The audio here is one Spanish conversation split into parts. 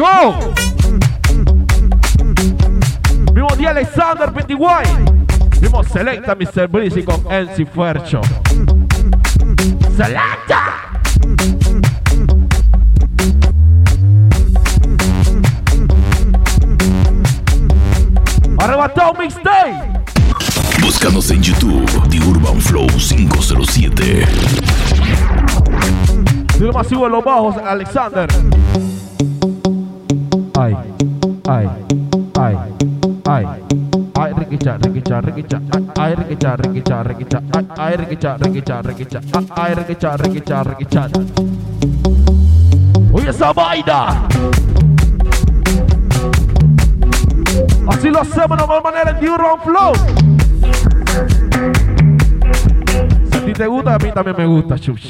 Yo. Mismo día Alexander Pentiguay. Mismo selecta Mr. Breezy con NC Fuercho. Selecta. Arrebatado mixtape. Búscanos en YouTube, The Urban Flow 507. lo masivo en los bajos, Alexander. Ay, ay, ay, ay. Ay, riquicha, riquicha, riquicha. Ay, riquicha, riquicha, riquicha. Ay, riquicha, riquicha, riquicha. Ay, riquicha, riquicha, riquicha. Oye esa vaina. Así lo hacemos de normal manera en Urban Flow. Si a ti te gusta, a mí también me gusta, chucha.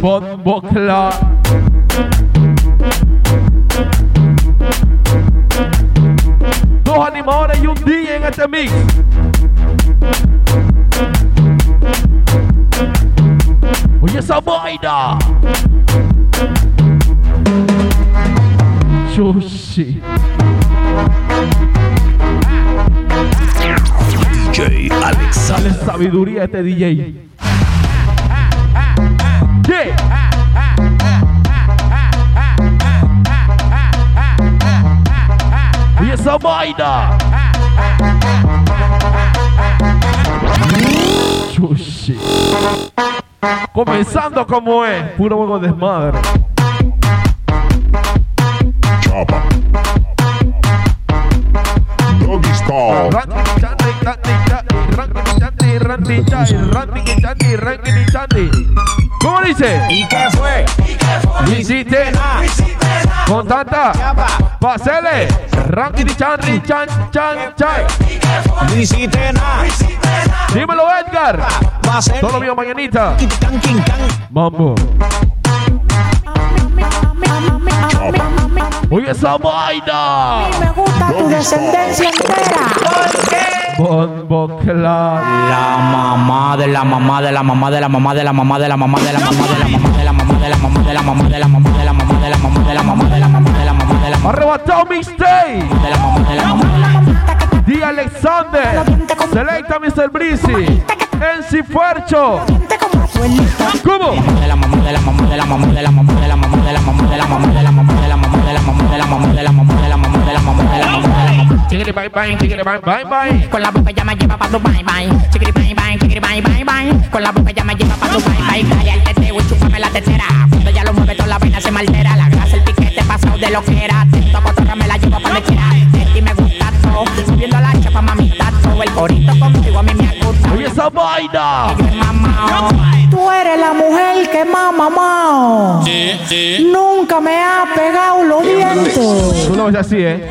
Bombo clap. En este mix. Oye esa vaina. DJ Alex Dale sabiduría a este DJ. ¿Qué? Y esa vaina. Comenzando como es, puro juego de desmadre. Randy Chay, Randy Chandy, Randy Chandy. ¿Cómo dice? ¿Y qué fue? Visite con tanta pasele, Randy Chandy, Chan, Chan, Chay. Visite Dímelo, Edgar. Todo mío, mañanita. Mambo. Oye, esa vaina. A mí me gusta tu descendencia entera. ¿Por qué? Bombo. La mamá de la mamá de la mamá de la mamá de la mamá de la mamá de la mamá de la mamá de la mamá de la mamá de la mamá de la mamá de la mamá de la mamá de la mamá de la mamá de la mamá de la mamá Arrebatado mixtape. de la mamá de la mamá de la mamá D. Alexander. Selecta Mr. Breezy. NC Fuercho. ¿Cómo? de la mamá de la mamá de la mamá de la mamá de la mamá de la mamá de la mamá de la mamá de la mamá de la mamá de la mamá de la mamá de la mamá de la mamá de la mamá de la mamá Chiquiri bye bye, chiquiri bye bye bye. Con la boca ya me lleva pa' tu bye bye. Chiquiri bye bye, chiquiri bye bye bye. Con la boca ya me lleva pa' tu bye bye. Calla el teteo y chúpame la tetera. Cuando ya lo mueve toda la vaina se me altera. La grasa, el piquete pasado de lo que era. Tinto cotorra me la llevo pa' quiera. Y me gusta todo. Subiendo la chapa, mamita, todo. El corito contigo a mí me gusta. Oye esa vaina. Mamao. Tú eres la mujer que más mamado. Nunca me ha pegado los dientes. Tú ves así, ¿eh?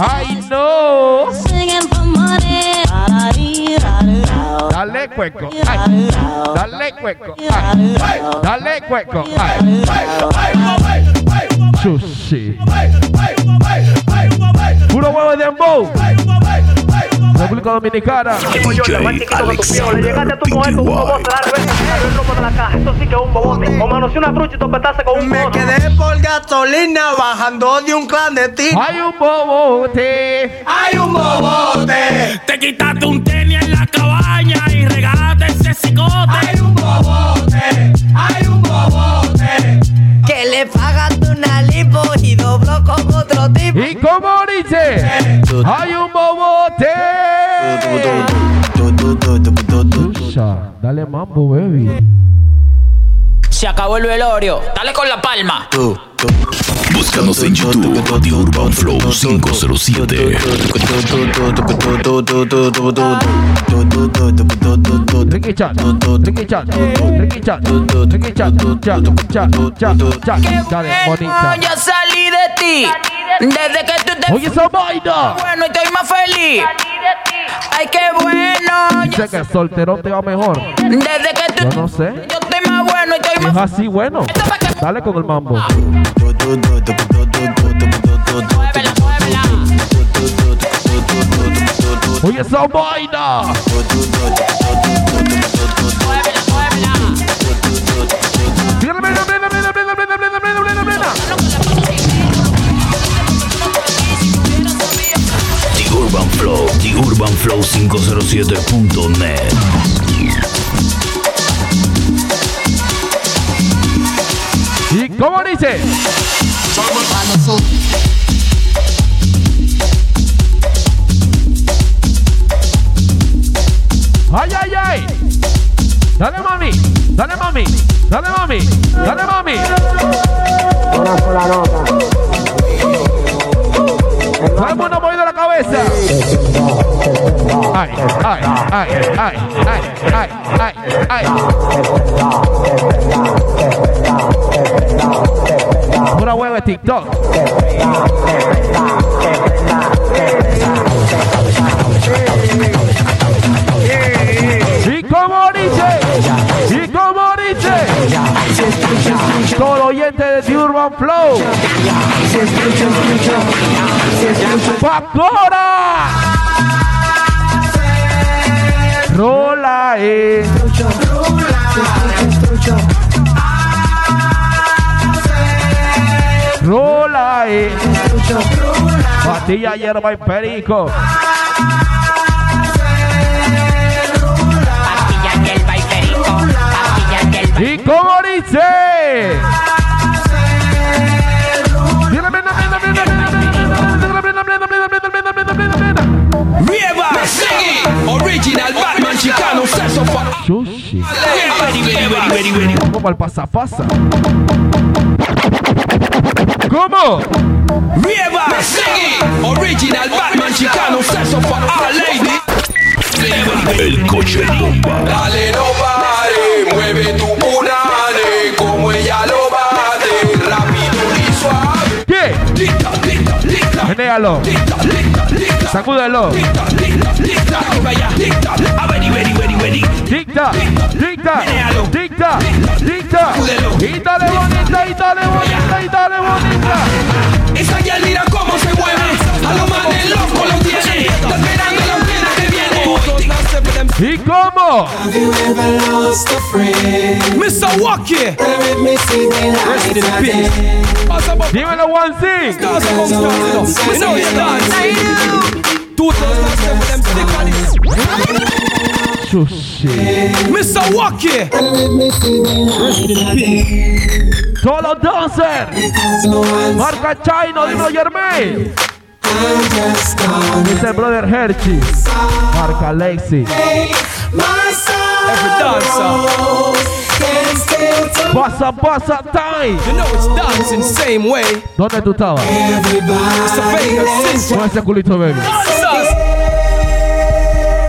Ay, no. Singing for money. Dale cueco, ay, dale cueco, ay, dale cueco, ay. Chushi. Puro huevo de dembow. República Dominicana. DJ Alexander PTY. Me quedé por gasolina bajando de un clandestino. Hay un bobote. ¡Hay un bobote! Te quitaste un tenis en la cabaña y regalaste ese cicote. ¡Hay un bobote! ¡Hay un bobote! Que le pagaste una lipo y dobló con otro tipo. ¿Y cómo dice? Hay un bobote. Mambo, baby. Se acabó el velorio. Dale con la palma. Búscanos en YouTube The Urban Flow 507. Ricky Chat, Ricky Chat, Ricky Chat, Ricky Chat, chat, chat, chat, chat. Dale, bonita. yo salí de ti. Desde que tú te Oye esa vaina. bueno, estoy más feliz. Ay, qué bueno. Yo, Sé que el solterón te va mejor. desde que tú Yo no sé. yo estoy más bueno, estoy Es más así bueno. Dale con el mambo. Muévela, muévela. Oye esa vaina. Muévela, muévela. The Urban Flow, urbanflow507.net. ¿Y cómo dice? ¡Ay, ay, ay! ¡Dale, mami! ¡Dale, mami! ¡Dale, mami! ¡Dale, mami! Todo el mundo la cabeza. Ay, ay, ay, ay, ay, ay, ay, ay. Pura hueva de TikTok. Y como dice, y como dice, todo de Urban Flow. ¡Factora! Rola, eh. Rola, eh. Patilla, hierba y perico. Patilla, hierba y perico. Y perico. ¿Y cómo dice? Original Batman Chicano, Seso Original Batman Chicano, Seso for All Lady. El coche bomba. Dale, no pare, mueve tu punane como ella lo bate, rápido y suave. ¿Qué? Lita, lita, lita. Menéalo. Lita, lita, Sacúdalo. Tic-tac, tic-tac, tic-tac, tic-tac. Y dale bonita, y dale bonita, y dale bonita. Esa ya mira cómo se mueve. A lo más lo tiene. ¿Y cómo? Mr. Walkie. Dímelo, One Thing. You know your dance. Walkie. Todos los dancers. Marca Chino. El brother Hershey. Marca Lexi. Every dancer. Pasa, pasa, time. You know it's dancing same way. ¿Dónde tú estabas? Mr. Con ese culito, baby.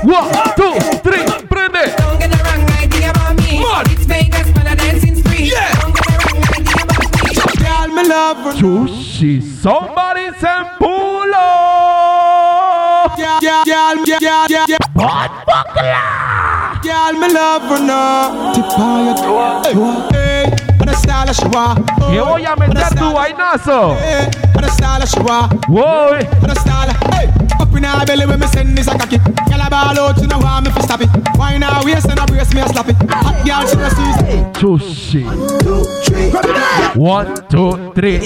One, two, three, love. Sushi, somebody send Yeah, yeah, yeah, yeah, yeah, yeah. fuck buckler. Girl, me love her now. Tipaya, tua, hey. Para sala shwa. Que voy a meter tu vainazo. Para sala shwa. Wow. Para sala, hey in her belly when me send this a cocky. Girl, I ball out, you know want me to stop it. Why now waist and I brace me a slap it. Hot girl, she no sees. Sushi. One, two, three.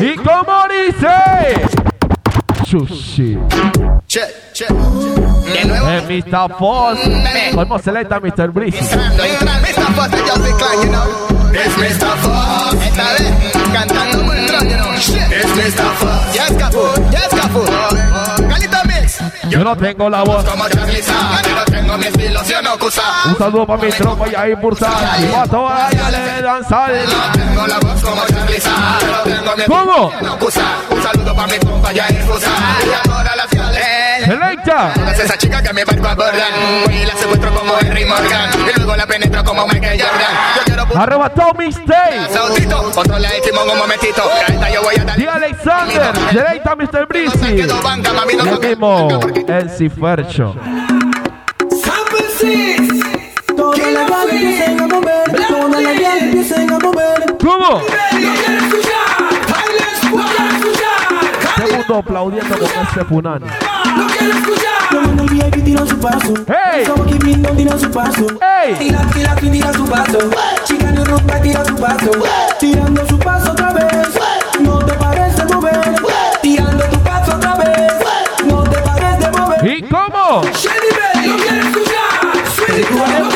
Y como dice. Sushi. Check, check. De nuevo. Es Mr. Foss. Podemos selecta Mr. Breeze. Entrando, entrando. Mr. Fox, el Just you know. Es Mr. Fox. Esta vez, cantando know. Shit. Es Mr. Fox. Ya escapó, ya escapó. Calito Mix. Yo no tengo la voz. Como Charlie yo no tengo mi estilo, si no cusa. Un saludo para mi tropa y ahí impulsar. Y a todas ellas le danzar. No tengo la voz como Charlie yo no tengo mi ¿Cómo? estilo, no cusa. Un saludo para mi compa ya impulsar. Y a todas las fiales. Selecta. Es esa chica que abordan Y la secuestro como Henry Morgan Y luego la penetro como Michael Jordan Yo quiero Arrebatado mixtape. Saudito, otro le decimos un momentito esta yo voy a dar Alexander. Selecta Mr. Breezy. El mismo El Cifercho. Empiecen a mover, empiecen a mover. ¿Cómo? Segundo aplaudiendo con este punani. Lo quiero escuchar. Como en el VIP tiran su paso. Hey. Somos que viendo tiran su paso. Hey. Tira, tira, tira su paso. Chica no rumba, tira su paso. Tirando su paso otra vez. No te pares de mover. Tirando tu paso otra vez. No te pares de mover. ¿Y cómo? Shelly Belly, lo quiero escuchar. Sweetie, lo quiero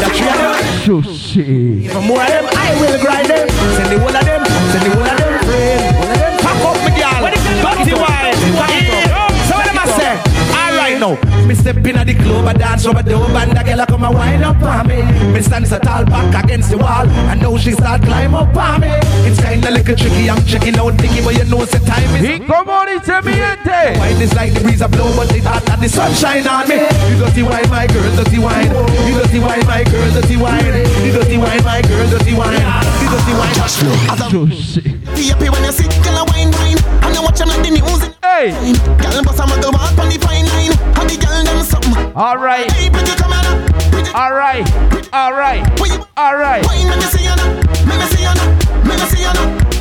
escuchar. Sushi. From more of them, I will grind them. Send the one of them, me step in at the club, I dance over the and the girl a come a wind up on me. Me stand so tall back against the wall, and now she start climb up on me. It's kinda little tricky, I'm checking out Nicky, but you know it's the time is. ¿Y cómo dice mi gente? Wine is like the breeze a blow, but it hot and the sunshine on me. You dirty wine, my girl, dirty wine. You dirty wine, my girl, dirty wine. You dirty wine, my girl, dirty wine. You dirty wine, just flow. Sushi. Be happy when you see girl a wine wine And you watch them like the news Hey. Girl bust a muggle walk on the fine all right. All right. All right. All right.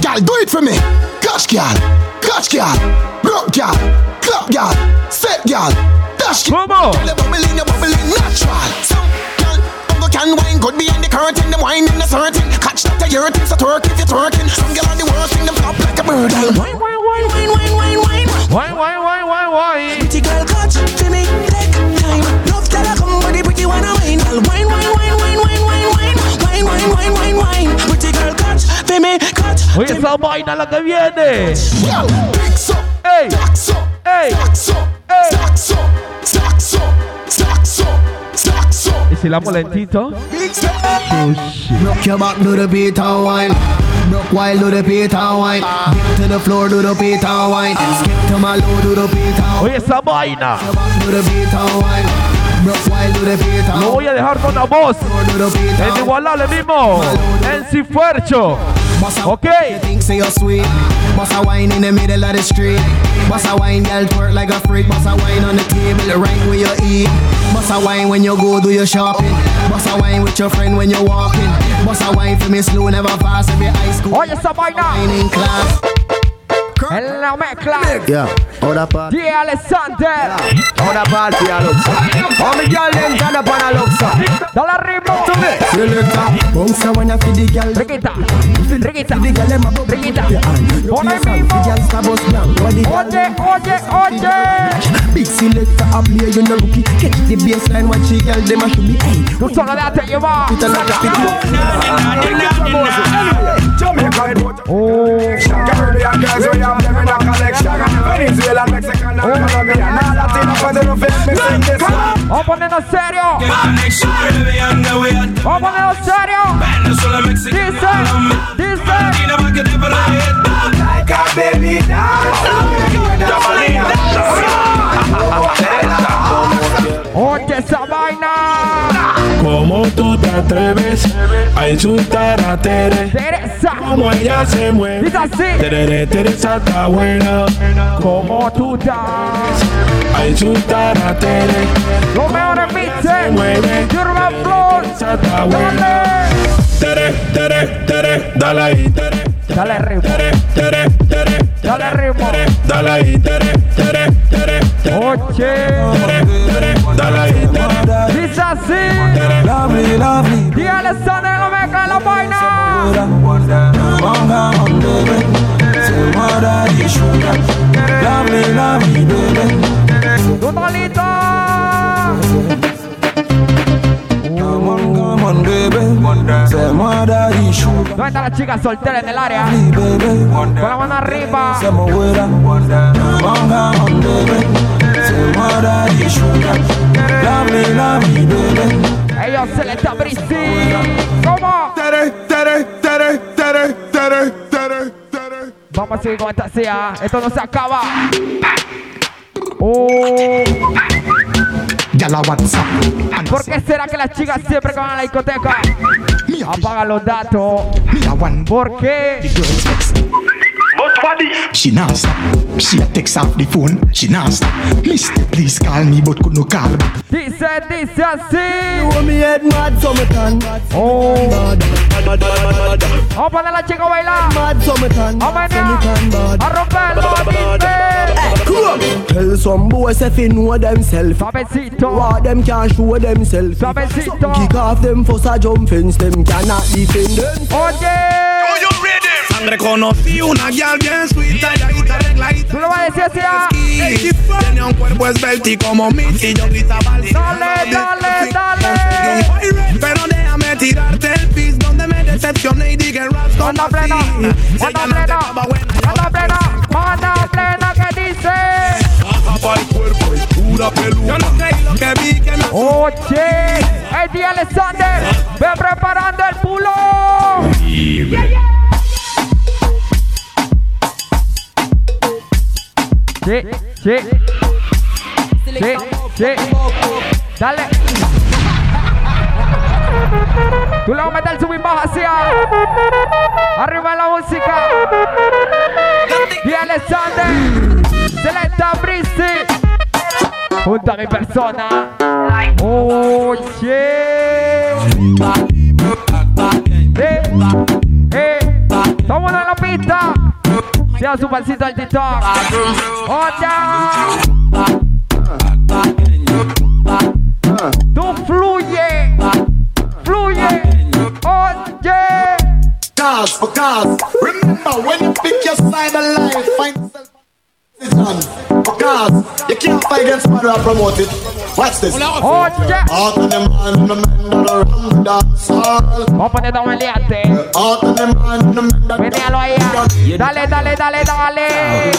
Gal, do it for me. Gosh, gal. Gosh, gal. Broke gal. Club gal. Set gal. Dash gal. Come on. Can wine. Good behind the curtain. Wine in the certain. Catch that the urine. Twerk if you're twerking. Some on the world sing them like a bird. Wine, wine, wine, wine, wine, wine, wine. Wine, wine, wine, wine, wine. Girl, catch it. Come but the pretty one a wine. Girl wine wine wine wine wine wine wine wine wine wine wine wine. Pretty girl catch for me catch. Oye, esa vaina la que viene. Ey. Ey. Ey. Y si la your back, do the beat and wine. Do the beat and wine. Dip to the floor, do the beat and wine. Skip to my low, do the beat and wine. Oye, esa vaina. Your back, do the beat and wine. Lo voy a dejar con la voz. El and igualable mismo. El Cifuercho. Ok. A wine in the middle of the street a wine, girl twerk like a freak a wine on the table, right where you eat a wine when you go do your shopping a wine with your friend when you're walking a wine for me slow, never fast high school vaina. wine in class Hello, McCloud. Yeah, other party. Yeah, Alessandro. Yeah. Other party, I look. How many girls them turn up and I look so? Dollar Rebo. To me. Selector. Bounce when I feed the girl. Bring it up. Bring it up. Bring it up. Bring it up. One of them. Oje, oje, oje. Big selector, I play you no rookie. Catch the baseline Watch the girl them a should be. What's all that you want? Put a lot of people. Jamaica. Oh. Caribbean girls, we have them in a collection. Venezuela, Mexican, and Colombian. All Latino, but they don't fit me sing this song. Open in a stereo. Open in a This. Like a baby dancer. Orquesta vaina. Como todo. Atreves a insultar a Tere? Teresa. Como ella se mueve. Dice así. Tere, Teresa está buena. Como tú estás. A insultar a Tere. Los mejores mixes. mueve. Urban Flow. Teresa está buena. Tere, Tere, Tere, dale ahí, Tere. Dale ritmo. Tere, Tere, Tere, Dale ritmo. dale ahí, Tere, Tere, Tere, Ok. It's a scene. Lovely, lovely. The other son of America, la boina. Lovely, lovely, baby. Tout la chica soltera nell'area? Con la mano arriba Siamo guerra baby Say my daddy sugar. Love me, love me, baby. Ellos se le está ¿Cómo? Tere, tere, tere, tere, tere, tere, tere. Vamos a seguir con esta sea. Esto no se acaba. Oh. Ya la WhatsApp. ¿Por qué será que las chicas siempre que van a la discoteca apagan los datos? ¿Por qué? She not stop. She a text off the phone. She not stop. Mister, please call me, but could no call me. Dice, dice así. You me head mad, so me can. Oh. Mad, mad, mad, mad, mad. Vamos a poner a la chica a bailar. Mad, so me can. A So me can bad. A romperlo, Hey, come. Tell some boys if they know themselves. Suavecito. What them can show themselves. Suavecito. Kick off them for a jump fence. Them cannot defend them. Oye. Sangre conocí una guial bien suita y ahí te reglaita. Tú lo vas a decir así, ah. Tenía un cuerpo esbelto y como mí y yo gritaba al Dale, dale, dale. Pero déjame tirarte el pis donde me decepcioné y dije ras como Manda plena, manda plena, manda plena, manda plena que dice. Para el cuerpo y pura peluca. Yo no creí lo que vi que me Oye, el día Alexander, ve preparando el pulo. Sí, sí, sí, sí. Dale. Tú le vas a meter el sub y baja hacia. Arriba la música. Y Alexander. Selecta Brisi. Junto a mi persona. Oye. Eh, eh. Estamos en la pista. Sea su pasito al TikTok. Oye. Tú fluye. Fluye. You can't fight against mother and promote it. Watch this. Oye. Out of the man, the men that are around the dance hall. Vamos a poner todo el liante. Out of the man, the men that Veníalo ahí. Dale, dale, dale, dale.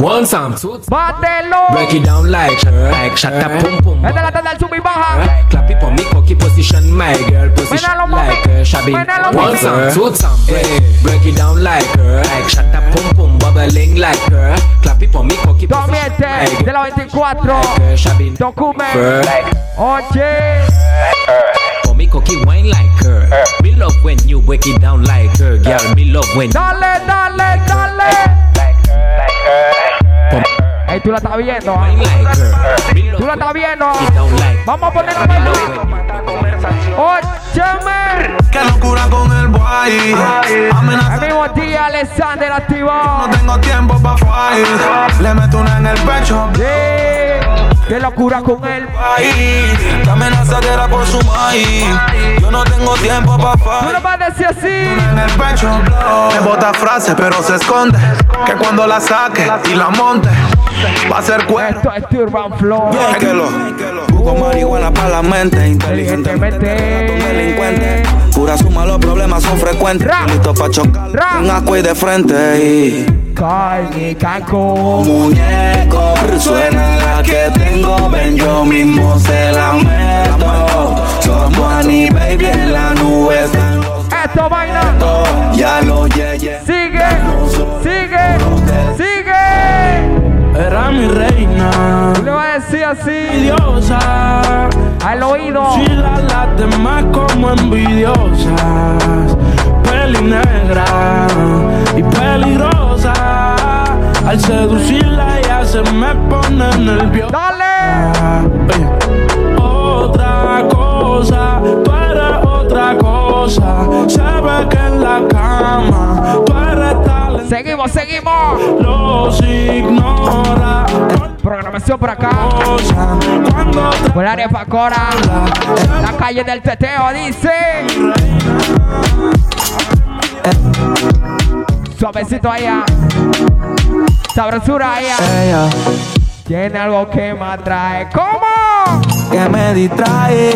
One time, two time. Bátelo. Break it down like her, like shut up, pum pum. Esta es la tanda del sub y baja. Right, clap it for me, cocky position, my girl, position Menalo, mami. like her, shabby. Menalo, One mami. time, two time, break, break it down like her, like shut up, pum pum, bubbling like her. Clap it for me, cocky position, my Domiente de girl, la 24. Like her, shabby. Document. Her. Oye. For me, cocky wine like her. Me love when you break it down like her, girl. Me love when. Dale, dale, dale. For Ey, tú la estás viendo. love Tú la estás viendo. Vamos a poner Me love Óyeme. Qué locura con el boy. Amenaza. El mismo día Alexander activó. No tengo tiempo pa' fight. Le meto una en el pecho. Yeah. Qué locura con él. Ay, La amenaza era por su maíz. Yo no tengo tiempo pa' Tú fight. lo vas a decir así. en el pecho. Me bota frase, pero se esconde. Que cuando la saque y la monte, va a ser cuero. Esto es Urban Flow. Es busco marihuana para la mente. Inteligentemente delincuente. Pura suma, los problemas son frecuentes. Listo pa' chocar. En asco y de frente. Y Carne, caco. muñeco. Suena la que tengo, ven yo mismo se la meto. Somos Annie, baby, en la nube están los Esto vaina. dos. Ya lo yeye. Sigue, sigue, sigue. Era mi reina. Tú le vas a decir así. Al oído. Si las demás como envidiosas. Peli negra y peligrosa. Al seducirla ya se me pone nerviosa. Dale. Otra cosa, tú eres otra cosa. Se ve que en la cama tú. Seguimos, seguimos. Los ignora. Programación por acá. Por el área Pacora. La calle del teteo dice. Suavecito allá. Sabrosura allá. ella Tiene algo que me atrae. ¿Cómo? que me distrae,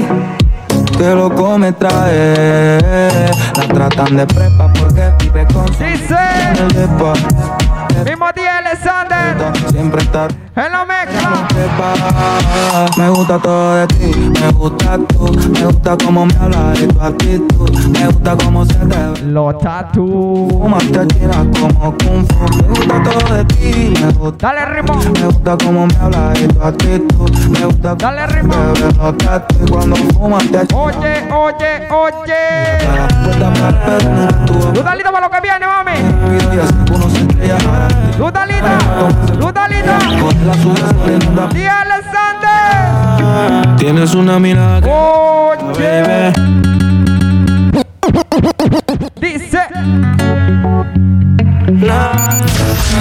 que loco me trae. La tratan de prepa Dice. Mismo día, Alexander. Siempre estar En la mezcla. Me gusta todo de ti, me gusta tú, me gusta cómo me hablas y tu actitud, me gusta cómo se te ve. Los tatu. Fumas te tiras como kung fu. Me gusta todo de ti, me gusta. Dale ritmo. Me gusta cómo me hablas y tu actitud, me gusta Dale ritmo. te ves los tatu cuando fumas te. Oye, oye, oye. Tú talito para lo que viene, mami. Talito. Tú talito. Y Alexander. Tienes una mirada Oye. Dice.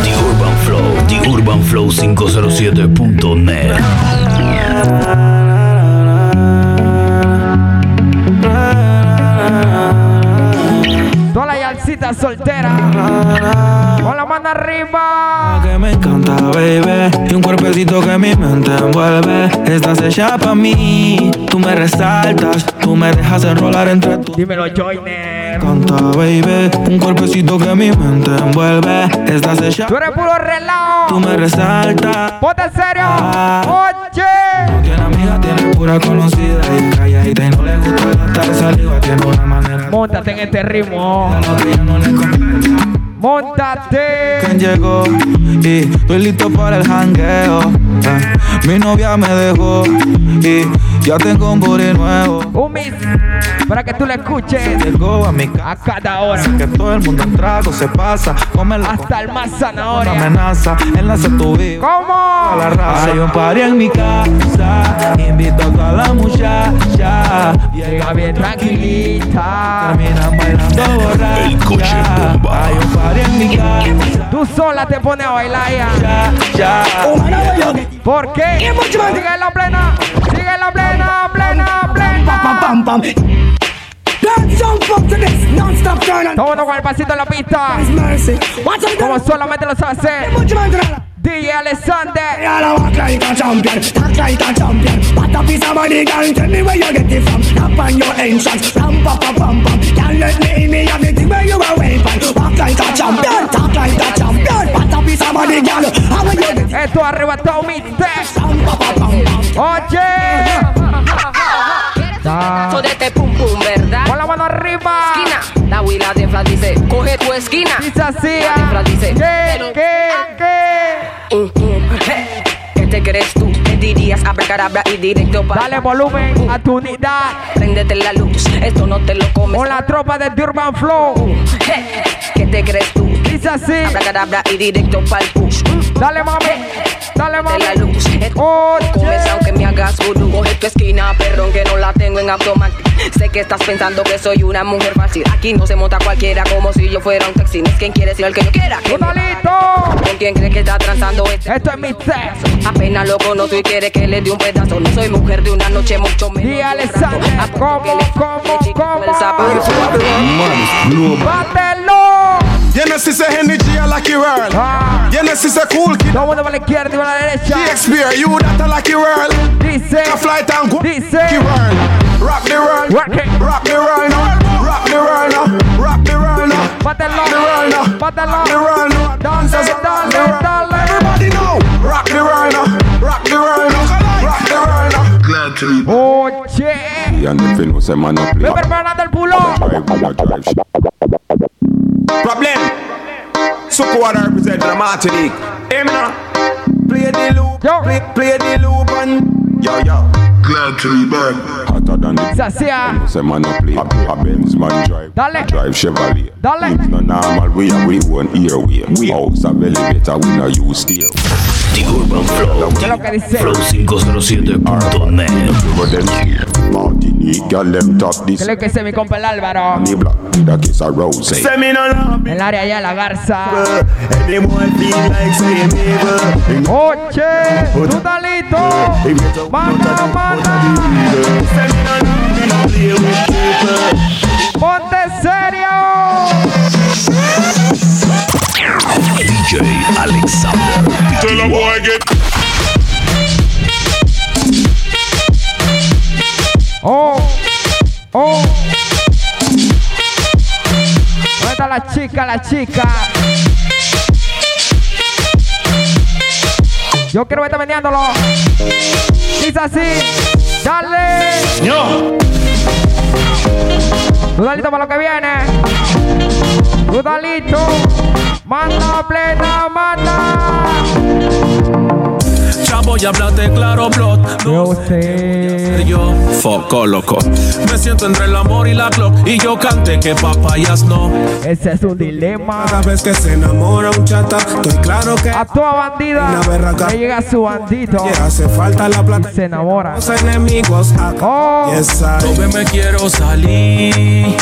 The Urban Flow, The Urban Flow 507.net. la yalcita soltera. Con la mano arriba. que me encanta, baby. Y un cuerpecito que mi mente envuelve. Estás hecha pa' mí. Tú me resaltas, tú me dejas enrolar entre tus. Dímelo, Joyner. Encanta, baby. Un cuerpecito que mi mente envuelve. Estás hecha. Tú eres puro relajo. Tú me resaltas. Ponte en serio. Ah. Oye. Tiene amiga, tiene pura conocida y calladita y no le gusta gastar saliva. Tiene una manera. Móntate en este ritmo. Móntate. ¿Quién llegó? Y estoy listo para el jangueo. Eh, Mi novia me dejó y ya tengo un booty nuevo. Un mix para que tú lo escuches Llegó a mi casa a cada hora. que todo el mundo en trago se pasa. Come la Hasta el más una zanahoria. amenaza. Enlace tu vida. A la ¿Cómo? raza. Hay un party en mi casa. Invito a toda la muchacha. Llega bien tranquilita. Terminan bailando El coche borracha. bomba. Hay un party en mi casa. Tú sola te pones a bailar ya. Ya. ¿Por qué? Sigue en la plena. Sigue en la plena, plena, plena. Todo con el pasito en la pista. Como solamente lo sabe hacer. DJ Alexander. Y'all walk like a champion, talk like a champion. What a piece of body, girl, tell me where you get it from. Tap on your entrance, ram pa pa pam pam. Can't let me in me the where you are waving. Walk like a champion, talk like a champion. What a piece of body, girl, how will you get it? Esto arrebatado mi test. Ram pa pa pam pam. Oye. Pedazo de este pum pum, ¿verdad? Con la mano arriba. Esquina. La huila de Fla dice, coge tu esquina. Dice así. La de Fla dice, ¿Qué, qué, qué? Mm, mm, hey. ¿Qué te crees tú? ¿Qué dirías? Abracadabra y directo para. Dale volumen a tu unidad. Préndete la luz, esto no te lo comes. Con la tropa de The Urban Flow. Hey. ¿Qué te crees tú? Dice así. Abracadabra y directo para el push. Dale mami. Dale De mami. la luz, Oye. comes aunque me hagas vudú. Coge tu esquina, perdón que no la tengo en automático. Sé que estás pensando que soy una mujer fácil. Aquí no se monta cualquiera como si yo fuera un taxi. No es quien quiere, sino el que yo quiera. Totalito. ¿Con quién crees que está transando este? Esto es mi test. Apenas lo conozco y quiere que le dé un pedazo. No soy mujer de una noche, mucho menos. Y Alexander. Apunto ¿cómo, cómo, cómo? el zapato. ¡Bátelo! You know, sister energy, I like your world. Ah. You know, sister cool kid. Todo el mundo para la izquierda y para la derecha. Shakespeare, you that I like your world. Dice. A flight and go. Dice. Your world. Rock the world. Rock it. Rock the world now. Rock the world now. Rock the world now. Bátelo. The world now. Bátelo. Rock the world now. Dancers, Dale, rock the dale, world. dale. Everybody know. Rock the world now. Rock the world now. Rock the world now. Glad to be Oye. And if you know say man up Ve preparando el pulo. Drive, man, a drive. Problem. Sukuara represent the Martinique. Hey, me now. Play the loop. Yo. Play, play the loop and yo yo. Glad to be back. Hotter than the Se hacía. Say man up play. A Benz man drive. Dale. Drive Chevrolet. Dale. Things no normal. We are we one airway. We house a elevator. We no use stair. The Urban Flow. ¿Qué es lo que dice? Flow507.net. But then Martinique, girl them top this. ¿Qué es lo que dice mi compa el Álvaro? El área allá la Garza. Oye. Tú talito. Manda, manda. Chica, la chica? Yo quiero verte vendiéndolo. Dice así. Dale. Yo. Dudalito para lo que viene. Dudalito. Manda plena, manda. Chavo, ya hablaste claro, plot. Yo sé. Yo, foco loco. Me siento entre el amor y la clock. Y yo canté que papayas no. Ese es un dilema. Cada vez que se enamora un chata, estoy claro que A toda bandida le llega su bandito. le hace falta la plata. y se enamora. Los enemigos acá. Oh, Yes, Yo me quiero salir.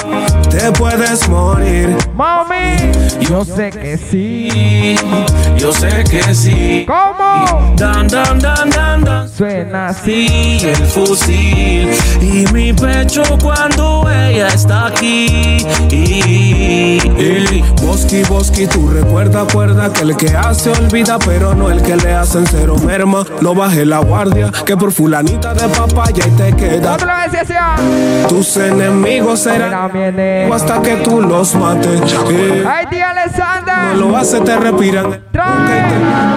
te puedes morir. mami. Yo sé que sí. Yo sé que sí. ¿Cómo? Dan, dan, dan, dan, dan. Suena así. Sí, el fusil y mi pecho cuando ella está aquí. Bosky, Bosky, tú recuerda, acuerda que el que hace olvida, pero no el que le hacen cero merma. No baje la guardia, que por fulanita de papaya y te queda. Ah? Tus enemigos serán hasta que tú los mates. Ay, tía no Alexander. lo hace, te respiran. Trae.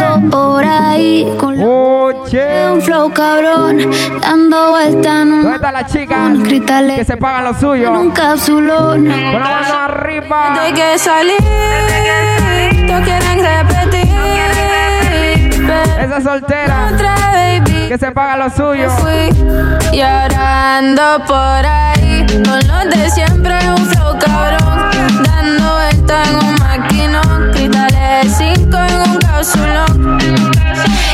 Ando por ahí con Oye. un flow cabrón, dando vuelta en ¿Dónde un, cristales Que se pagan lo suyo. en un capsulón. Con la mano arriba. De que todos quieren repetir. Esa soltera. otra baby. Que se paga lo suyo. Fui y ahora ando por ahí con los de siempre un flow cabrón, dando vuelta en un maquinón, cristales 5 cápsulón.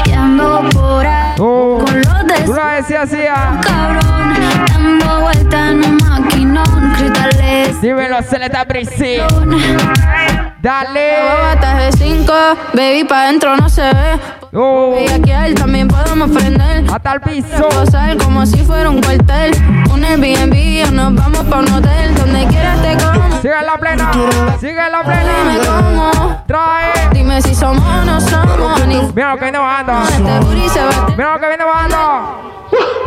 Y ando por ahí Oh. con los de ah. cabrón, dando vuelta en un maquinón, cristales. Dímelo, Celeta Brisi. Dale. Bataje 5, baby pa' dentro no se ve. Oh. Y aquí a él también podemos prender. Hasta el piso. Gozar como si fuera un cuartel. Un Airbnb o nos vamos pa' un hotel. Donde quieras te como. Sigue la plena. Sigue la Dime plena. cómo. Trae. Dime si somos o no somos. Ni Mira lo que viene bajando. este Mira lo que viene bajando.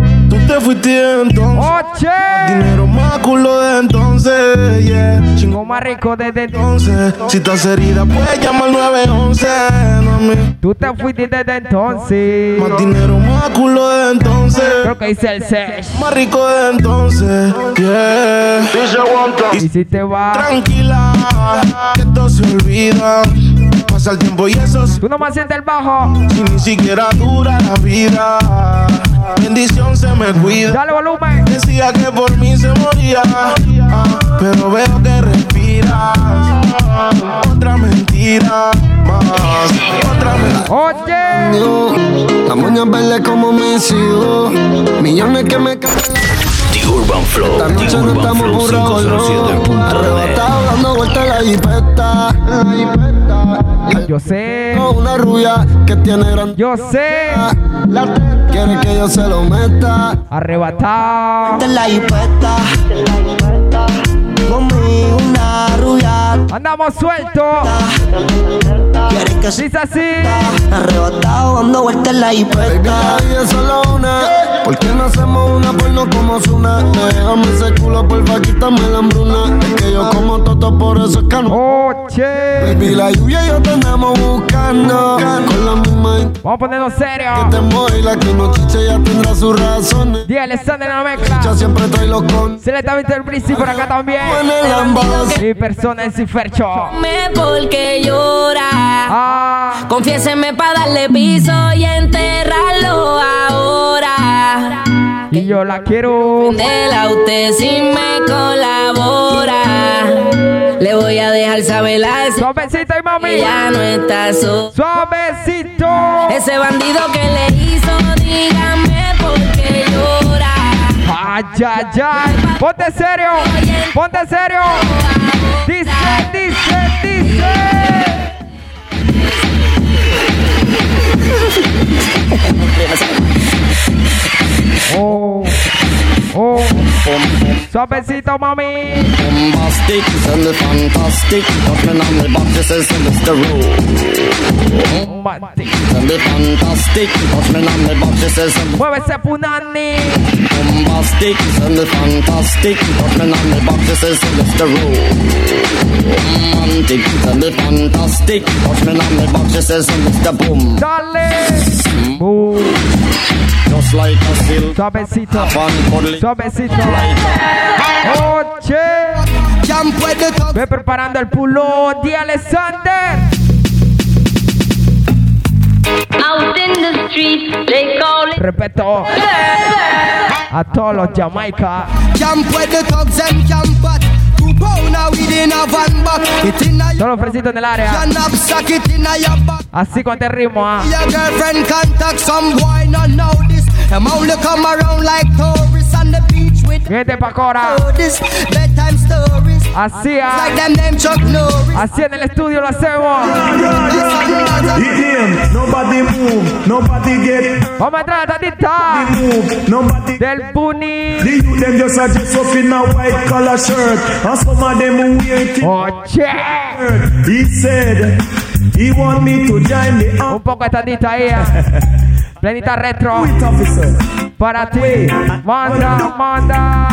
Te fuiste entonces. Oche. Dinero más culo de entonces, yeah. Chingo más rico desde Entonces, si estás herida, puedes llamar 911, mami. Tú te fuiste desde entonces. Más dinero, más culo de entonces. Creo que hice el sesh. Más rico de entonces, yeah. Y si te va. Tranquila, que esto se olvida. Pasa el tiempo y eso sí, Tú nomás sientes el bajo. si ni siquiera dura la vida. Bendición se me cuida. Dale volumen. Decía que por mí se moría, ah, pero veo que respiras. Otra mentira más, otra mentira. Oye. La moña verde como mis hijos. Millones que me caen. The Urban Flow. Esta The noche no Urban estamos Flow burrados, 507.net. Arrebatado dando vueltas jipeta. La jipeta. Yo sé. Una rubia que tiene gran. Yo sé. Quiere que yo se lo meta. Arrebatado. En la jipeta. Conmigo una rubia. Andamos sueltos. Quiere que Dice así. Arrebatado dando vueltas en la jipeta. Baby, la es solo una. ¿Por qué no hacemos una porno como Zuna? Déjame ese culo, porfa, quítame la hambruna. Es que yo como toto, por eso es que no. Oche. Baby, la lluvia y yo te andamos buscando. Con la misma Vamos a ponernos serio. que te mueve y la que no chiche ya tendrá sus razones. Día Alexander en la mezcla. siempre estoy loco. Se le está viendo el Brisi por acá también. En el en Cifercho. Me porque llora. Ah. Confiéseme para darle piso y enterrarlo ahora. Y yo la quiero. De la usted si me colabora. Le voy a dejar saber a ese Suavecito y mami. ya no está. Suavecito. Ese bandido que le hizo, dígame por qué llora. Ay, ay, ay. Ponte serio. Ponte serio. Dice, dice, dice. Oh. Oh, so besito, mami. Bombastic, sell fantastic. Got me on the box, this is Mr. Roo. Bombastic, sell fantastic. Got me on the box, this is Muévese, punani. Bombastic, sell fantastic. Got on the box, this is Mr. Roo. Romantic, sell fantastic. Got me on the box, this is Mr. Boom. Dale. Boom. Just like a still Tobecito Tobecito Oche. Ve preparando el pulo de Alexander. Out in the street, they call it Repeto A todos los Jamaica. Jump with the thugs and camp but Solo fresito en el nell'area Así con te ritmo ah. Your girlfriend can't talk some wine not now. this them only come around like tourists on the beach with Gente pa' cora. this bedtime stories. Así, It's ah. like them name Chuck Norris. Así en el estudio lo hacemos. Idiom, nobody move, nobody get Vamos a entrar a la tandita move, nobody del Bunny. The youth them just a dress up in a white collar shirt And some of them who wear it Oche. He said He want me to join the Un poco de tandita ahí. Plenita retro. Para ti. Manda, manda.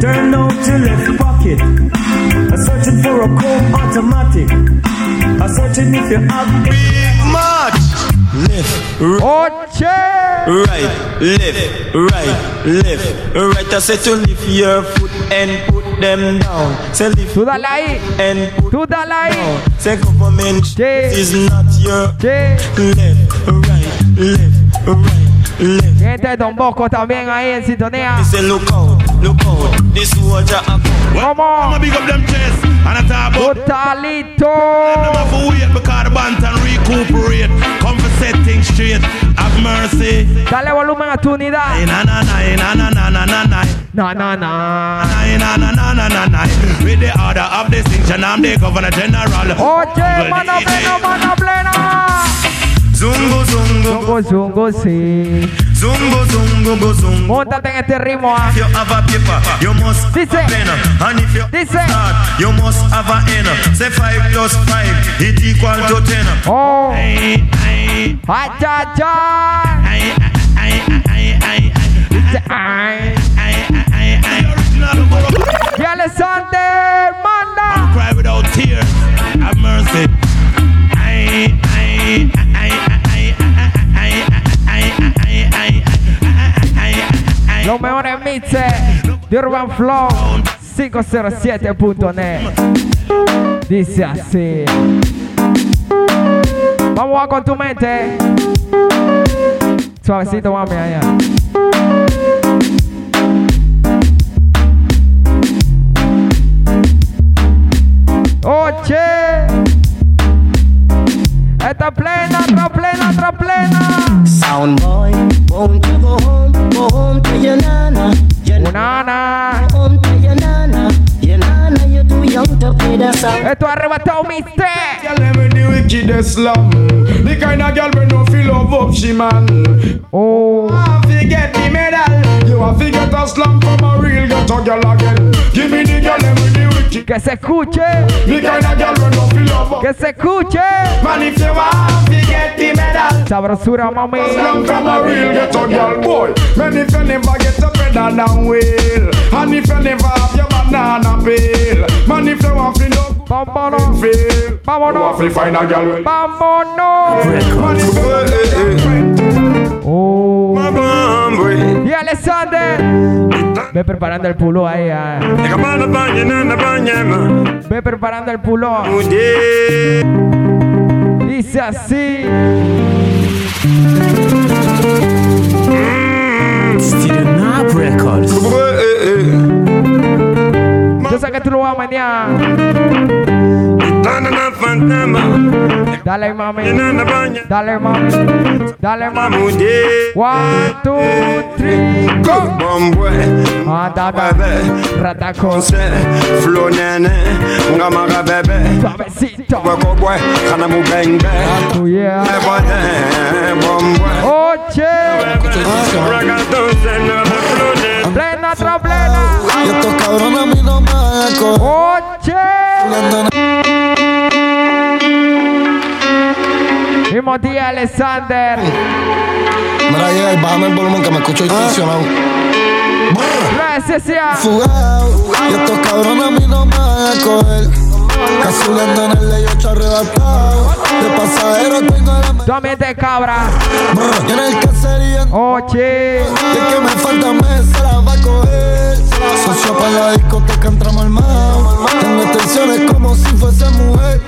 Turn out your left pocket I'm searching for a comb automatic I'm searching if you have Big march. Left, Oche. right, left, right, left, right. I said to lift your foot and put them down. Say lift Tú dale ahí. and put Tú dale ahí. down. Say government Yeah. is not your Sí. left, right, left, right, left. Gente, también ahí en sintonía. Dice, this Come on. I'm big up them and Totalito. have to wait recuperate. Come set things straight. Have mercy. Dale volumen a tu unidad. Na na na na na na na na. Na na na. Na na na na na na. With the order of distinction, I'm the governor general. Oye, mano plena, mano plena. Zungo, zungo, Zungo, zungo, sí. zungo, zungo, go zungo. Móntate en este ritmo, ah. If you have a paper, you must Dice. have a pen. And if you Dice. start, you must have a N. Say 5 plus 5, it equal to 10. Oh. Ay, ay, Ay, cha, cha. ay, ay, ay, ay, ay, Dice, ay. ay, ay, ay. Y Alexander, manda. cry without tears. Have mercy. Ay, ay, ay, L'Omeone Mizze di Urban Flow. 507.net Dice is it Vamos a con tu mente Suavecito mami allá the sound. Esto ha arrebatado mi té. Girl, them with the wickedest slum The kind of girl we no feel love up she man Oh. have to get the medal You have to get a slum from a real ghetto girl again Give me the girl them with the wicked Que se escuche. The kind of girl we no feel love up Que se escuche. Man if you want to get the medal Sabrosura, mami. Slum from a real ghetto girl boy Man if you never get a pedal down well And if you never have your banana peel Man if you want to know Vámonos. Vámonos. Vámonos. Oh. Y Alexander. Ve preparando el pulo ahí. ah. Ve preparando el pulo. Dice así. Nap Records. Yo sé que tú lo vas a menear. Dale, mami. Dale, mami. Dale, mami. One, two, three, go. Anda, ah, anda. Rataco. Flow nene, ngamaka bebe Suavecito. Wako boy, kana mu bang bang Oh, yeah. Eba ne, bombwe Oche. Ragaton se no me nene Plena Cuatro plena. Estos cabrones a mí no me van coger. Timothy Alexander. Mira, llega y bájame el volumen que me escucho intencionado. Gracias, ya. Fugado. Y estos cabrones a mí no me van a coger. Casi en el ley 8 arrebatado. De pasajero tengo la También de cabra. Y en el caserío. Oye. Y el que me falta me se la va a coger. Socio para la discoteca entramos armados. Tengo extensiones como si fuese mujer.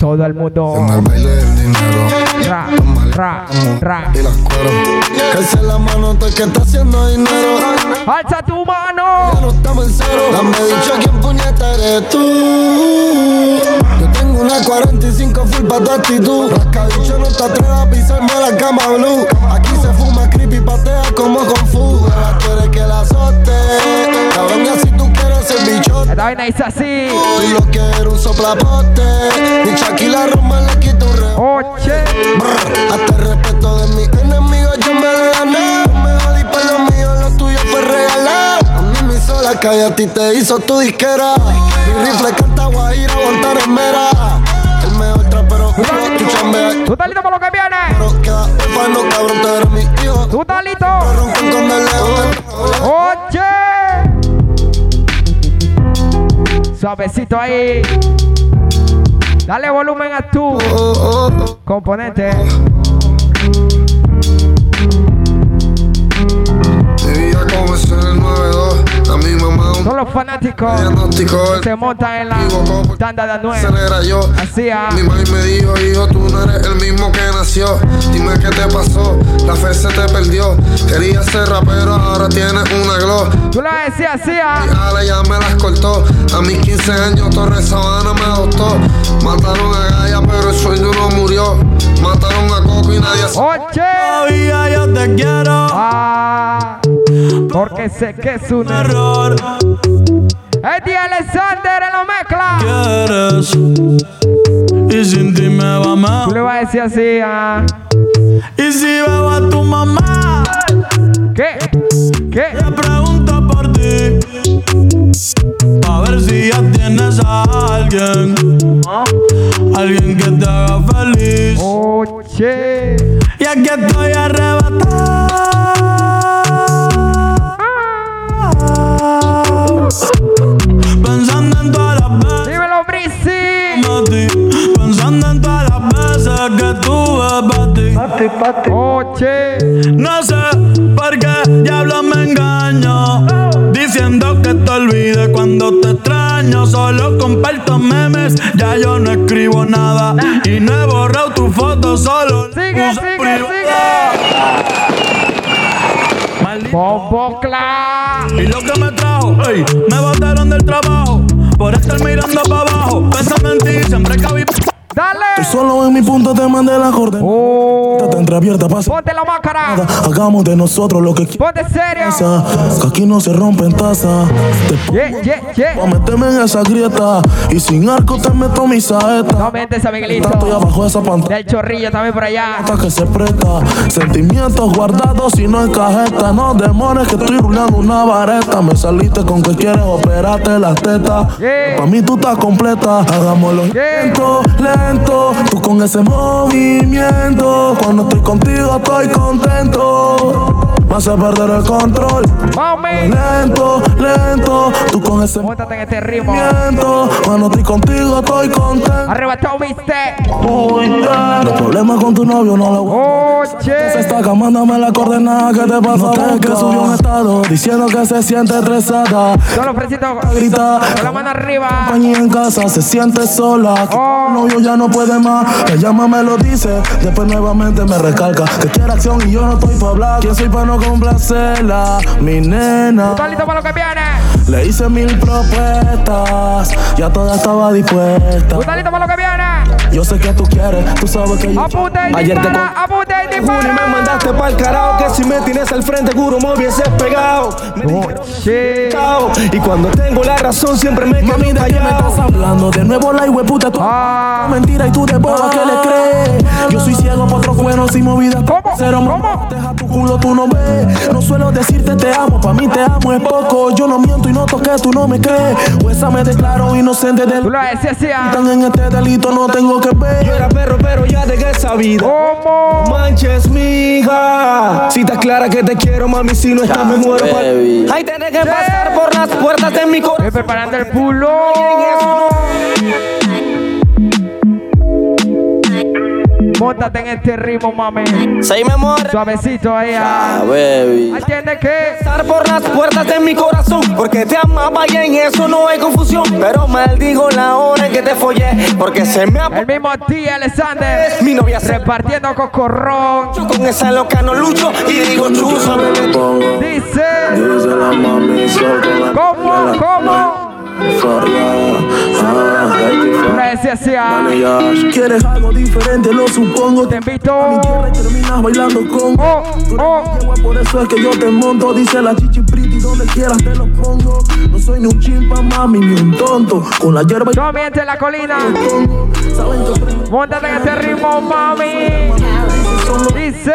Todo el mundo. En el baile del dinero. Ra, ra, ra. Y las. Que se la mano que está haciendo dinero. Alza tu mano. Ya no estamos en cero. Dame dicho quién puñeta eres tú. Yo tengo una 45 full pa' tu actitud. Rascabicho no te atrevas a pisarme la cama blue. Aquí se fuma creepy patea como con fu. Quieres que la azote. Cabrón, y así tú quieres ser bicho. Esta vaina es así. Tú lo que eres un soplapote. Mi Shakira Roma le quito un re. Oche. Hasta el respeto de mis enemigos yo me lo gané. Lo mejor y para lo mío, lo tuyo fue regalado. A mí me hizo la calle, a ti te hizo tu disquera. Mi rifle canta guajira, aguantar en mera. El mejor trapero, tu chambea. ¿Tú estás listo para lo que viene? Cabrón, tú eres mi hijo. ¿Tú león. Oche. Suavecito ahí. Dale volumen a tu componente. Son los fanáticos se montan en la tanda de yo. Así ah. Mi mamá me dijo, hijo, tú no eres el mismo que nació. Dime qué te pasó, la fe se te perdió. Querías ser rapero, ahora tienes una glow. Tú le decías así ah. Mi ala ya me las cortó. A mis 15 años Torres Sabana me adoptó. Mataron a Gaia, pero el sueño no murió. Mataron a Coco y nadie se Oche. Todavía yo te quiero. Ah, porque sé que es un error. Eddie Alexander en la mezcla. Quieres. Y sin ti me va Tú mal. le vas a decir así ah. Y si veo a tu mamá, ¿Qué? ¿Qué? te pregunto por ti. A ver si ya tienes a alguien. Alguien que te haga feliz. Oche. Y aquí estoy arrebatado. Oche. No sé por qué diablo me engaño. Diciendo que te olvide cuando te extraño. Solo comparto memes, ya yo no escribo nada. Y no he borrado tu foto, solo Sigue, sigue. Maldito. Cla. Y lo que me trajo, ey, me botaron del trabajo. Por estar mirando para abajo, pensando en ti, siempre cabí. Dale. Solo en mi punto te mandé la orden. Oh. Te entreabierta, pasa. Ponte la máscara. Hagamos de nosotros lo que Ponte serio. Que aquí no se rompen tazas. Te Yeah, yeah, yeah. pongo a meterme en esa grieta. Y sin arco te meto mi saeta. No mente ese Miguelito. Estoy abajo de esa pantalla. Del chorrillo también por allá. hasta que se presta. Sentimientos guardados y no en cajeta. No demores que estoy rulando una vareta. Me saliste con que quieres operarte las tetas. Pa' mí tú estás completa. Hagámoslo Yeah. Tú con ese movimiento. Cuando estoy contigo estoy contento. Me hace perder el control. Mami. Lento, lento. Tú con ese Móntate en este ritmo. movimiento. Cuando estoy contigo estoy contento. Arrebatado, viste. Los problemas con tu novio no lo se Oche. está mándame la coordenada que te pasa no que subió un estado diciendo que se siente estresada Solo fresito. grita Con la mano arriba. compañía en casa se siente sola Oh. el novio ya no puede más me llama me lo dice después nuevamente me recalca que quiere acción y yo no estoy para hablar quién soy para no complacerla mi nena ¿Estás listo para lo que viene? le hice mil propuestas ya toda estaba dispuesta ¿Tú estás listo para lo que viene? yo sé que tú quieres tú sabes que yo Apunta y Ayer te dispara. Apunta y Juni, me dispara. mandaste pa'l carajo que si me tienes al frente, juro me hubieses pegado. Me chao, Y cuando tengo la razón siempre me quedo Mami, ¿de qué me estás hablando? De nuevo la puta tú Ah. Mentira y tú de boba que le crees Yo soy ciego por otros cueros y movidas. ¿Cómo? Cero ¿Cómo? Deja tu culo, tú no ves. No suelo decirte te amo, pa' mí te amo es poco. Yo no miento y no toqué, tú no me crees. Esa me declaro inocente del. Tú lo ah. Están en este delito, no tengo que ver. Yo era perro, pero ya dejé esa vida. ¿Cómo? Manches, mija. Si estás clara que te quiero, mami, si no estás, me muero. Ay, tenés que pasar por las puertas de mi corazón. Estoy preparando el pulo. Móntate en este ritmo, mami. Say, mi amor. Suavecito ahí. Ah, baby. ¿Entiendes qué? Pasar por las puertas de mi corazón Porque te amaba y en eso no hay confusión Pero maldigo la hora en que te follé Porque se me El mismo tía Alexander. mi novia se Repartiendo cocorrón. con esa loca no lucho Y digo chuzo bebé Dice. Dice la mami, ¿Cómo? ¿Cómo? Ah. Quieres algo diferente, lo supongo. Te invito. A mi tierra y terminas bailando con. Oh, oh. por eso es que yo te monto. Dice la chichi pretty, donde quieras te lo pongo. No soy ni un chimpa, mami, ni un tonto. Con la hierba y Yo miente en la colina. Móntate en este ritmo, mami. Dice.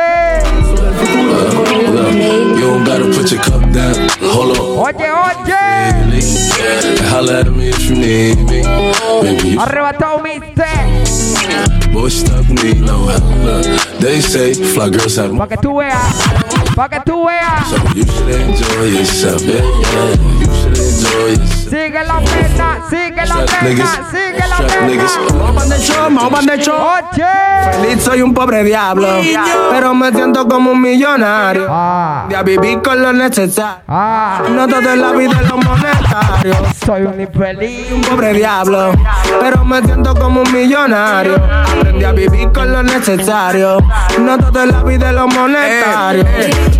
You don't gotta put your cup down. Hold on. Oye, oye. Holla at me if you need me. Maybe you Arrebatado mister. boy stuck need no help. Look, they say fly girls have Pa' que tú veas. Pa' que tú veas. So you should enjoy yourself, yeah, yeah. Sigue la pena, sigue la pena, sigue la pena. de show, de show. Feliz soy un pobre diablo Pero me siento como un millonario Ah, De a vivir con lo necesario ah. No todo en la vida es lo monetario Soy un infeliz. un pobre diablo, pero me siento como un millonario. Aprendí a vivir con lo necesario, no todo en la vida es lo monetario.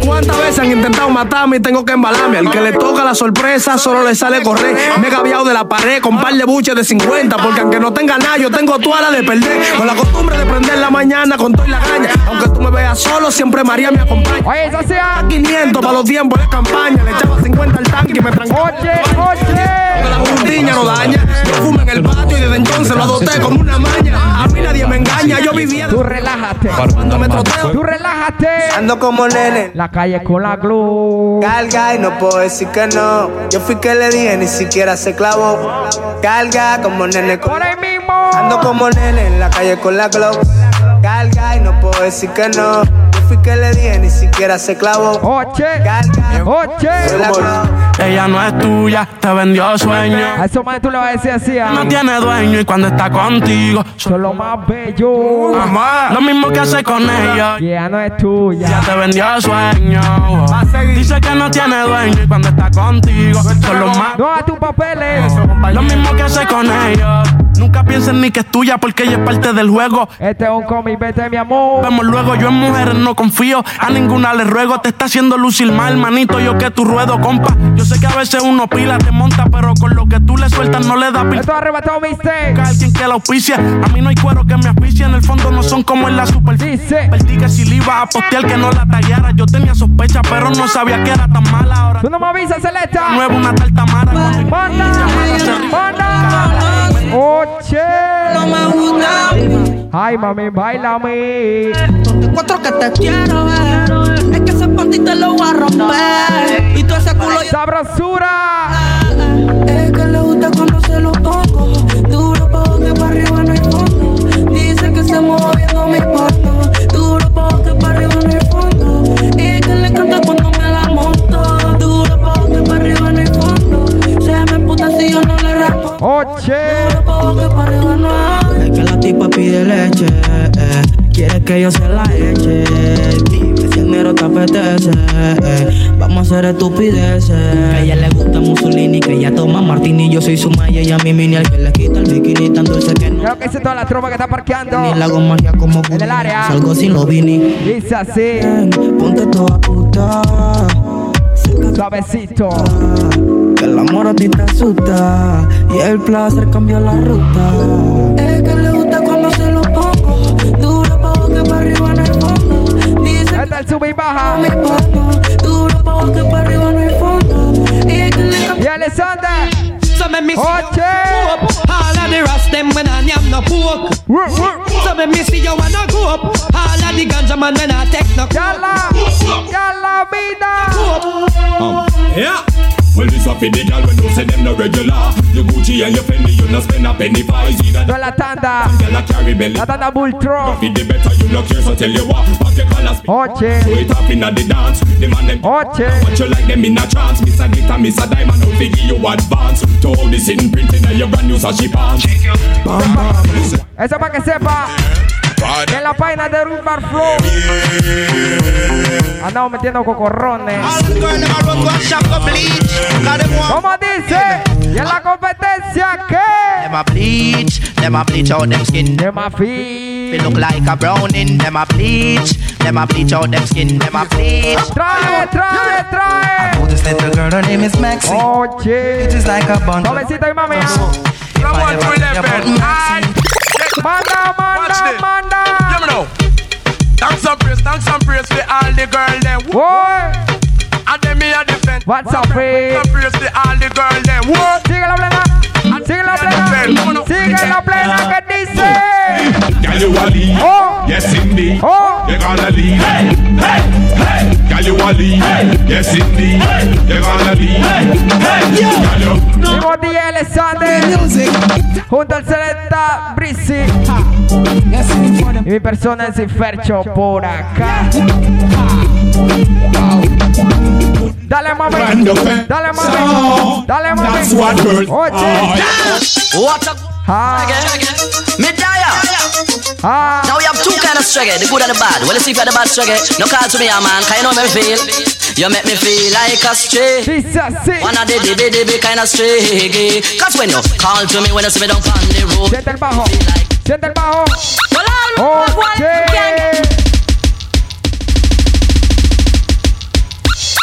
¿Cuántas veces han intentado matarme y tengo que embalarme? Al que le toca la sorpresa solo le sale correr. Me he gaviado de la pared con par de buches de 50, porque aunque no tenga nada, yo tengo toda la de perder. Con la costumbre de prender la mañana con toda la gaña. Aunque tú me veas solo, siempre María me acompaña. Oye, eso sea. 500 para los tiempos de campaña, le echaba 50 al tanque y me trancó. Oye, oye. La no daña. Yo fumo en el patio y desde entonces lo adopté como una maña. A mí nadie me engaña, yo vivía Tú relájate. cuando me troteo. Tú relájate. Ando como nene. La calle con la glue. Carga y no puedo decir que no. Yo fui que le dije, ni siquiera se clavó. Carga como nene con Por ahí mismo. Ando como nene en la calle con la glow. Carga y no puedo decir que no. Fui que le dije, ni siquiera se clavó. La glow. Ella no es tuya, te vendió sueño. A eso más tú le vas a decir así. ah. No tiene dueño y cuando está contigo, Son lo más bello. lo mismo que hace con ella. Ella no es tuya. Ya te vendió sueño. Dice que no tiene dueño y cuando está contigo, son los más. No a tus papeles. Lo mismo que hace con ella. Nunca piensen ni que es tuya porque ella es parte del juego. Este es un cómic, vete mi amor. Vemos luego, yo en mujeres no confío, a ninguna le ruego. Te está haciendo lucir mal, manito, yo que tu ruedo, compa. Yo sé que a veces uno pila, te monta, pero con lo que tú le sueltas no le da pila. Esto es arrebatado, mister. Alguien que la auspicia, a mí no hay cuero que me auspicia, en el fondo no son como en la superficie. Dice. Perdí que si le iba a postear que no la tallara, yo tenía sospecha, pero no sabía que era tan mala. Ahora Tú no me avisas, Celesta. nuevo una tarta mara. Manda. Manda. Oye. Ay, mami, bailame. Cuatro que te quiero ver. Es que ese panty te lo voy a romper. Y todo ese culo. Sabrosura. Hay. Es que la tipa pide leche, eh. quiere que yo se la eche. Dime si el negro te apetece, eh. vamos a hacer estupideces. Que a ella le gusta Mussolini, que ella toma Martini. Yo soy su maya y a mi mini, al que le quita el bikini tan dulce que no. Creo que es toda la tropa que está parqueando. Ni la magia como En el área. Salgo sin los vini. Dice así. Ponte toda puta. Suavecito. Que el amor a ti te asusta. Y el placer cambió la ruta. Es que le gusta cuando se lo pongo. Duro pa' que para arriba no hay fondo. Dice Este el sube y baja. mis patos. Duro pa' que para arriba no hay fondo. Y es que le encanta Y Alexander. So make me see Oye. All of the rest them when I am no poke So me me see you wanna go up. All of the ganja man when I take no. Yalla, yalla vida. Um, yeah. Well, this a for the girl when you say them no regular. You Gucci and your Fendi, you no spend a penny for either. No la tanda. Girl a carry belly. Tanda Bultron. Feed the better, you no care, so tell you what. Pop your colors. Oche. Throw it up inna the dance. The man them. Oche. Watch you like them in a trance. Miss a glitter, miss a diamond, I'll figure you advance. To all this in printing and your brand new sashi pants. Bam, bam. Eso para que sepa. Que en la página de Rumbar Flow Yeah. andamos metiendo cocorrones. ¿Cómo dice? ¿Y en la competencia qué? Them a bleach, them a bleach out them skin. Them a feed. They look like a browning. Them a bleach, them a bleach out them skin. Them a bleach. Trae, trae, trae. Oh, this little girl, her name is Maxi. Oye. It is like a bundle. Suavecito y mami. Ah. If I ever tell you about Maxi, Manda, manda, manda. Let me know. Thanks and praise, thanks and praise for all the girl them. Boy. And them me a defend. What's up, Free? Thanks and praise for all the girl them. What? Sigue la plena. Sigue la plena. Sigue la plena que dice. Girl, you a lead. Oh. Yes, indeed. Oh. You're gonna lead. Hey, hey, hey. Girl, you a lead. Yes, indeed. You're gonna lead. Hey, Girl, you. Timothy Alexander. Junto al Selecta Brizzy y mi persona es Fercho por acá. Dale mami, dale mami, dale mami. That's what girls Oye, What a ah, me. Ah. Now we have two kind of reggae, the good and the bad. Well, let's see if you're the bad reggae. No call to me, a man, cause you know me feel. You make me feel like a stray. One of the dibby dibby kind of stray. Cause when you call to me, when you see me down on the road. Siente el bajo, siente el bajo. Well, all my Oye,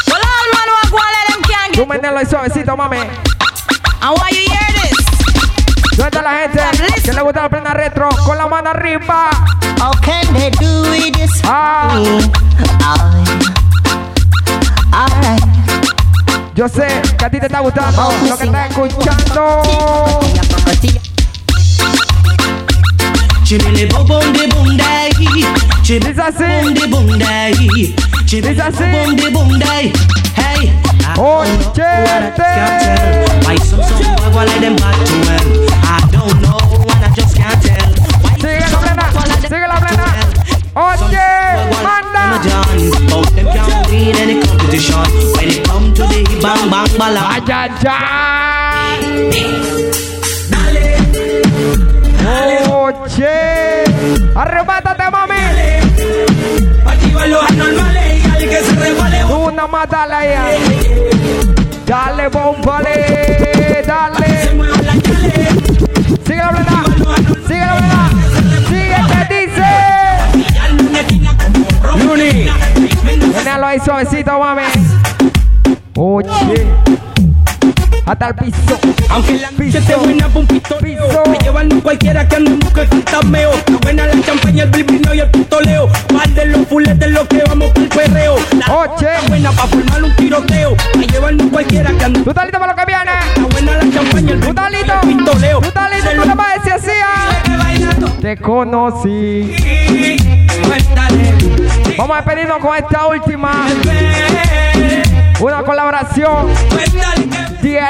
Well, all man who go let them tú y suavecito mami. And why you hear this? ¿Dónde está la gente que le gusta la plena retro con la mano arriba? How can they do it this Ah. way? Alright. Yo sé que a ti te está gustando lo que estás escuchando. Chimele boom boom de boom day. Chimele Dice así. boom de boom day. Chimele Dice así. boom de boom day. Hey. I don't know what I can't tell. Why some some boy go like them bad to well? Go like them a manda. But them competition when it come to the bang bang bala. Oye, arrebátate, mami. Se nada más dale ahí. Dale, bombale, dale. Sigue la plena, sigue la plena. Luni. Tenelo ahí suavecito, mami. Oye. Hasta el piso. Aunque la noche Piso. buena pa' un pistoleo Piso. Me llevan cualquiera que ande en busca de buena la champaña, el blipino y el pistoleo Par de los fuletes los que vamos pa'l perreo La Oche. buena pa' formar un tiroteo Me llevan cualquiera que ande ¿Tú estás listo para lo que viene? Está buena la champaña, el ¿Tú estás blipino y el pistoleo ¿Tú estás listo? ¿Tú lo- te ah? Te conocí. Vamos a despedirnos con esta última. Una colaboración DJ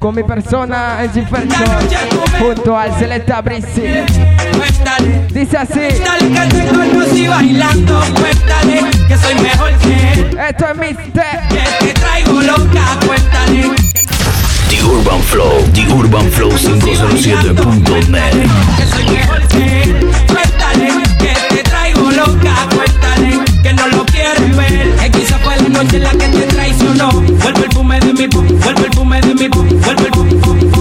con mi persona en Giferno junto al Celeta Brisi. Dice así. cuéntale que soy mejor que Esto es Mister. Que te traigo loca, cuéntale. The Urban Flow, The Urban Flow 507.net. Que soy mejor que cuéntale que te traigo loca, cuéntale que no lo quieres ver. Que quizá fue la noche la que te traigo no. Vuelve el perfume de mi, vuelve el perfume de mi, vuelve el